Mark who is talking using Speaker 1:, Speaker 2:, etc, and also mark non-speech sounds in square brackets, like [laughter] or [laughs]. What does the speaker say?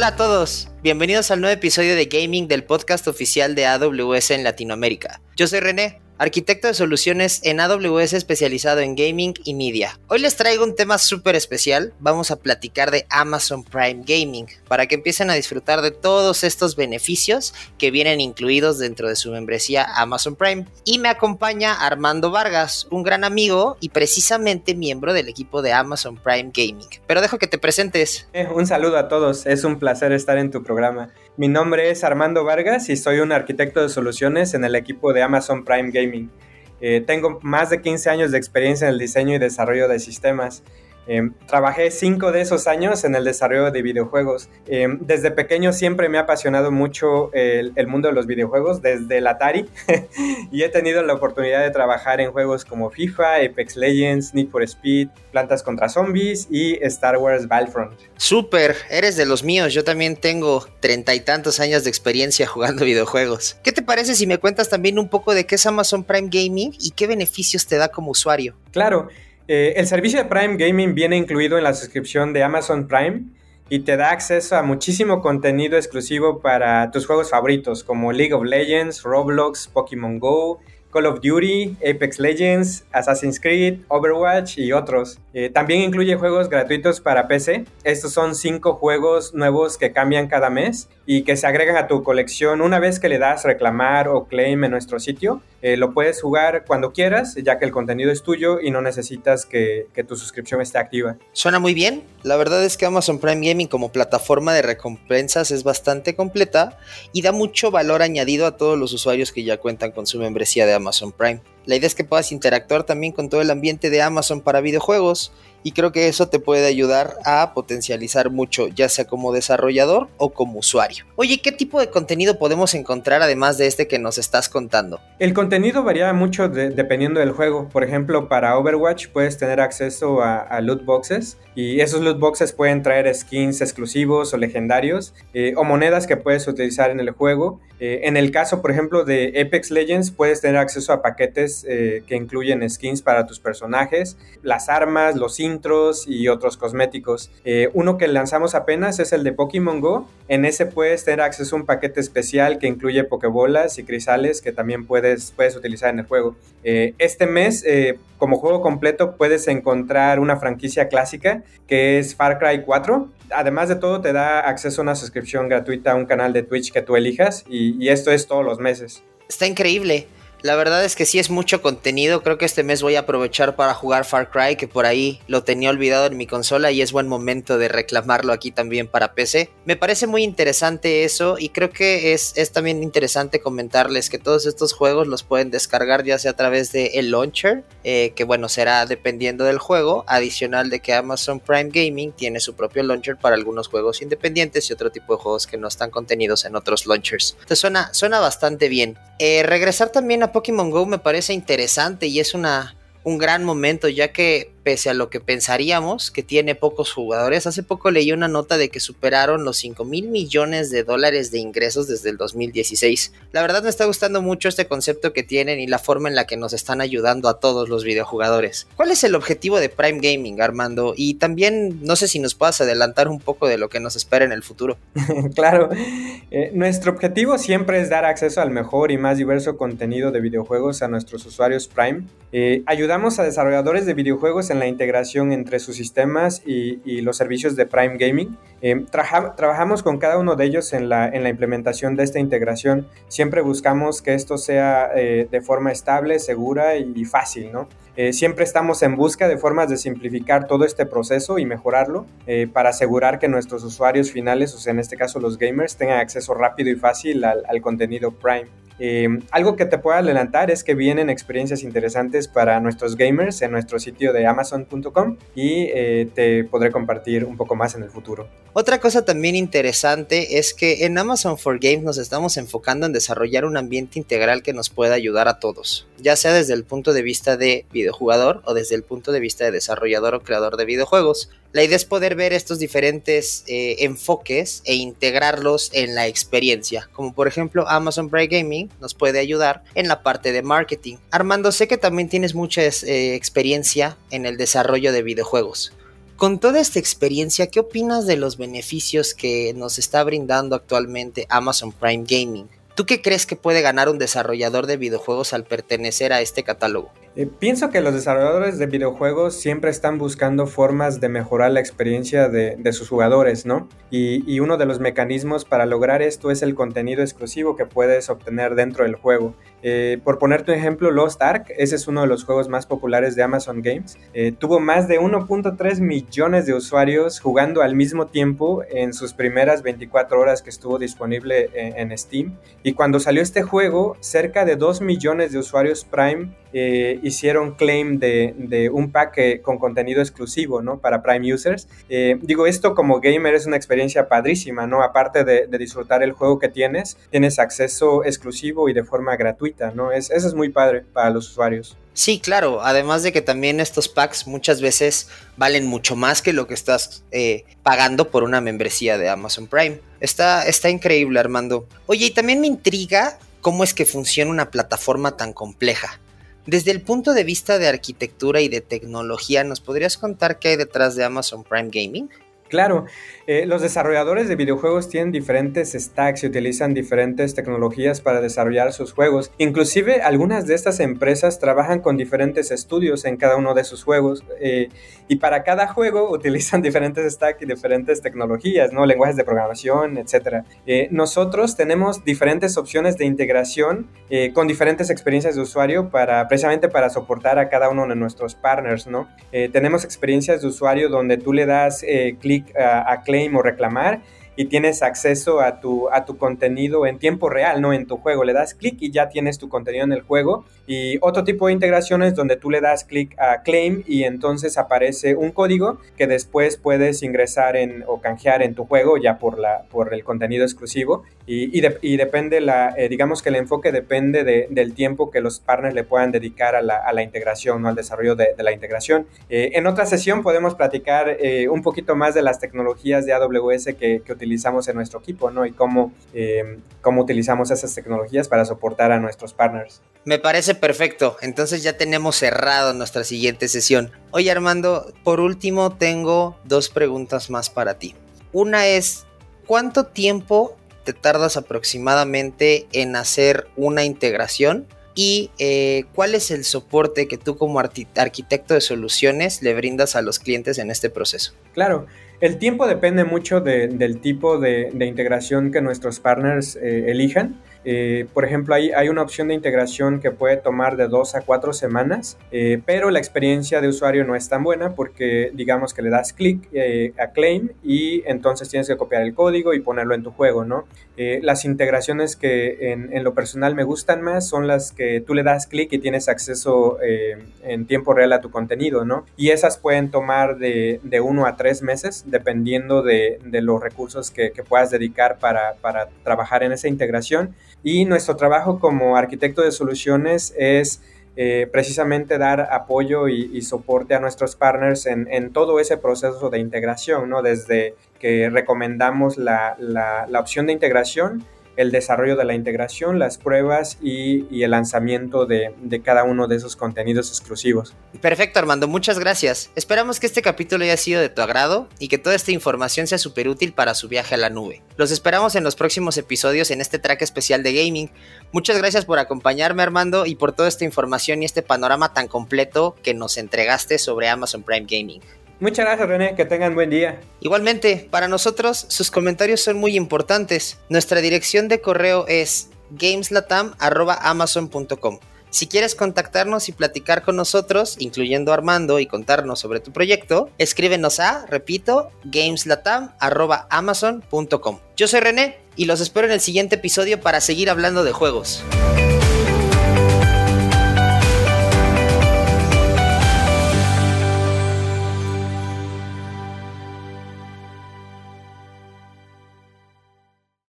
Speaker 1: Hola a todos, bienvenidos al nuevo episodio de Gaming del podcast oficial de AWS en Latinoamérica. Yo soy René arquitecto de soluciones en AWS especializado en gaming y media. Hoy les traigo un tema súper especial, vamos a platicar de Amazon Prime Gaming, para que empiecen a disfrutar de todos estos beneficios que vienen incluidos dentro de su membresía Amazon Prime. Y me acompaña Armando Vargas, un gran amigo y precisamente miembro del equipo de Amazon Prime Gaming. Pero dejo que te presentes.
Speaker 2: Eh, un saludo a todos, es un placer estar en tu programa. Mi nombre es Armando Vargas y soy un arquitecto de soluciones en el equipo de Amazon Prime Gaming. Eh, tengo más de 15 años de experiencia en el diseño y desarrollo de sistemas. Em, trabajé cinco de esos años en el desarrollo de videojuegos. Em, desde pequeño siempre me ha apasionado mucho el, mundo de los videojuegos, desde el Atari, [laughs] y he tenido la oportunidad de trabajar en juegos como FIFA, Apex Legends, Need for Speed, Plantas contra Zombies y Star Wars Battlefront.
Speaker 1: Súper, eres de los míos, yo también tengo treinta y tantos años de experiencia [laughs] jugando videojuegos. ¿Qué te parece si me cuentas también un poco de qué es Amazon Prime Gaming y qué beneficios te da como usuario?
Speaker 2: Claro. Eh, el servicio de Prime Gaming viene incluido en la suscripción de Amazon Prime y te da acceso a muchísimo contenido exclusivo para tus juegos favoritos como League of Legends, Roblox, Pokémon Go, Call of Duty, Apex Legends, Assassin's Creed, Overwatch y otros. Eh, también incluye juegos gratuitos para PC. Estos son cinco juegos nuevos que cambian cada mes y que se agregan a tu colección una vez que le das reclamar o claim en nuestro sitio. Eh, lo puedes jugar cuando quieras, ya que el contenido es tuyo y no necesitas que, que, tu suscripción esté activa.
Speaker 1: Suena muy bien. La verdad es que Amazon Prime Gaming como plataforma de recompensas es bastante completa y da mucho valor añadido a todos los usuarios que ya cuentan con su membresía de Amazon Prime. La idea es que puedas interactuar también con todo el ambiente de Amazon para videojuegos y creo que eso te puede ayudar a potencializar mucho, ya sea como desarrollador o como usuario. Oye, ¿qué tipo de contenido podemos encontrar además de este que nos estás contando?
Speaker 2: El contenido varía mucho dependiendo del juego. Por ejemplo, para Overwatch puedes tener acceso a, loot boxes y esos loot boxes pueden traer skins exclusivos o legendarios eh, o monedas que puedes utilizar en el juego. Eh, en el caso, por ejemplo, de Apex Legends, puedes tener acceso a paquetes eh, que incluyen skins para tus personajes, las armas, los intros y otros cosméticos. Eh, uno que lanzamos apenas es el de Pokémon Go. En ese puedes tener acceso a un paquete especial que incluye pokebolas y crisales que también puedes, puedes utilizar en el juego. Este mes, como juego completo, puedes encontrar una franquicia clásica que es Far Cry 4. Además de todo, te da acceso a una suscripción gratuita a un canal de Twitch que tú elijas y esto es todos los meses.
Speaker 1: Está increíble. La verdad es que sí es mucho contenido. Creo que este mes voy a aprovechar para jugar Far Cry, que por ahí lo tenía olvidado en mi consola y es buen momento de reclamarlo aquí también para PC. Me parece muy interesante eso y creo que es, es también interesante comentarles que todos estos juegos los pueden descargar ya sea a través de el launcher, eh, que bueno, será dependiendo del juego, adicional de que Amazon Prime Gaming tiene su propio launcher para algunos juegos independientes y otro tipo de juegos que no están contenidos en otros launchers. Entonces suena, suena bastante bien. Eh, regresar también a Pokémon Go me parece interesante y es una, un gran momento ya que pese a lo que pensaríamos que tiene pocos jugadores. Hace poco leí una nota de que superaron los 5 mil millones de dólares de ingresos desde el 2016. La verdad me está gustando mucho este concepto que tienen y la forma en la que nos están ayudando a todos los videojugadores. ¿Cuál es el objetivo de Prime Gaming, Armando? Y también no sé si nos puedas adelantar un poco de lo que nos espera en el futuro. [laughs]
Speaker 2: claro, eh, nuestro objetivo siempre es dar acceso al mejor y más diverso contenido de videojuegos a nuestros usuarios Prime. Eh, ayudamos a desarrolladores de videojuegos en la integración entre sus sistemas y, los servicios de Prime Gaming. Eh, trabajamos con cada uno de ellos en la, en la, implementación de esta integración. Siempre buscamos que esto sea eh, de forma estable, segura y, fácil, ¿no? Eh, siempre estamos en busca de formas de simplificar todo este proceso y mejorarlo para asegurar que nuestros usuarios finales, o sea, en este caso los gamers, tengan acceso rápido y fácil al contenido Prime. Em, algo que te puedo adelantar es que vienen experiencias interesantes para nuestros gamers en nuestro sitio de amazon.com y eh, te podré compartir un poco más en el futuro.
Speaker 1: Otra cosa también interesante es que en Amazon for Games nos estamos enfocando en desarrollar un ambiente integral que nos pueda ayudar a todos, ya sea desde el punto de vista de videojugador o desde el punto de vista de desarrollador o creador de videojuegos. La idea es poder ver estos diferentes eh, enfoques e integrarlos en la experiencia, como por ejemplo Amazon Prime Gaming nos puede ayudar en la parte de marketing. Armando, sé que también tienes mucha eh, experiencia en el desarrollo de videojuegos. Con toda esta experiencia, ¿qué opinas de los beneficios que nos está brindando actualmente Amazon Prime Gaming? ¿Tú qué crees que puede ganar un desarrollador de videojuegos al pertenecer a este catálogo?
Speaker 2: Eh, pienso que los desarrolladores de videojuegos siempre están buscando formas de mejorar la experiencia de, sus jugadores, ¿no? Y, uno de los mecanismos para lograr esto es el contenido exclusivo que puedes obtener dentro del juego. Eh, por ponerte un ejemplo, Lost Ark, ese es uno de los juegos más populares de Amazon Games, eh, tuvo más de 1.3 millones de usuarios jugando al mismo tiempo en sus primeras 24 horas que estuvo disponible en, en Steam. Y cuando salió este juego, cerca de 2 millones de usuarios Prime eh, hicieron claim de, un pack con contenido exclusivo. Para Prime Users. Eh, digo, esto como gamer es una experiencia padrísima, ¿no? Aparte de, disfrutar el juego que tienes, tienes acceso exclusivo y de forma gratuita, ¿no? Es, eso es muy padre para los usuarios.
Speaker 1: Sí, claro, además de que también estos packs muchas veces valen mucho más que lo que estás eh, pagando por una membresía de Amazon Prime. Está, está increíble, Armando. Oye, y también me intriga cómo es que funciona una plataforma tan compleja. Desde el punto de vista de arquitectura y de tecnología, ¿nos podrías contar qué hay detrás de Amazon Prime Gaming?
Speaker 2: Claro, eh, los desarrolladores de videojuegos tienen diferentes stacks y utilizan diferentes tecnologías para desarrollar sus juegos. Inclusive algunas de estas empresas trabajan con diferentes estudios en cada uno de sus juegos eh, y para cada juego [laughs] utilizan diferentes stacks y diferentes tecnologías, ¿no? lenguajes de programación, etc. Eh, nosotros tenemos diferentes opciones de integración con diferentes experiencias de usuario para precisamente para soportar a cada uno de nuestros partners. ¿no? tenemos experiencias de usuario donde tú le das clic a, claim o reclamar y tienes acceso a tu, a tu contenido en tiempo real, no en tu juego. Le das clic y ya tienes tu contenido en el juego. Y otro tipo de integraciones donde tú le das clic a claim y entonces aparece un código que después puedes ingresar en, o canjear en tu juego ya por, la, por el contenido exclusivo. Y, y, depende, la, eh, digamos que el enfoque depende del tiempo que los partners le puedan dedicar a la, a la integración, o al desarrollo de, la integración. Eh, en otra sesión podemos platicar eh, un poquito más de las tecnologías de AWS que, que utilizamos en nuestro equipo, ¿no? Y cómo, cómo utilizamos esas tecnologías para soportar a nuestros partners.
Speaker 1: Me parece perfecto. Entonces ya tenemos cerrado nuestra siguiente sesión. Oye Armando, por último tengo dos preguntas más para ti. Una es, ¿cuánto tiempo te tardas aproximadamente en hacer una integración? ¿Y eh, cuál es el soporte que tú como arquitecto de soluciones le brindas a los clientes en este proceso?
Speaker 2: Claro, el tiempo depende mucho del tipo de, integración que nuestros partners eh, elijan. Eh, por ejemplo, hay, hay, una opción de integración que puede tomar de dos a cuatro semanas, eh, pero la experiencia de usuario no es tan buena porque digamos que le das clic eh, a claim y entonces tienes que copiar el código y ponerlo en tu juego, ¿no? las integraciones que en, lo personal me gustan más son las que tú le das clic y tienes acceso en tiempo real a tu contenido, ¿no? Y esas pueden tomar de, de uno a tres meses dependiendo de, de los recursos que, que puedas dedicar para, para trabajar en esa integración. Y nuestro trabajo como arquitecto de soluciones es eh, precisamente dar apoyo y, soporte a nuestros partners en, todo ese proceso de integración, ¿no? Desde que recomendamos la, la, la opción de integración el desarrollo de la integración, las pruebas y, el lanzamiento de, cada uno de esos contenidos exclusivos.
Speaker 1: Perfecto, Armando, muchas gracias. Esperamos que este capítulo haya sido de tu agrado y que toda esta información sea súper útil para su viaje a la nube. Los esperamos en los próximos episodios en este track especial de gaming. Muchas gracias por acompañarme, Armando, y por toda esta información y este panorama tan completo que nos entregaste sobre Amazon Prime Gaming.
Speaker 2: Muchas gracias René, que tengan buen día.
Speaker 1: Igualmente, para nosotros sus comentarios son muy importantes. Nuestra dirección de correo es gameslatam.amazon.com. Si quieres contactarnos y platicar con nosotros, incluyendo Armando, y contarnos sobre tu proyecto, escríbenos a, repito, gameslatam.amazon.com. Yo soy René y los espero en el siguiente episodio para seguir hablando de juegos.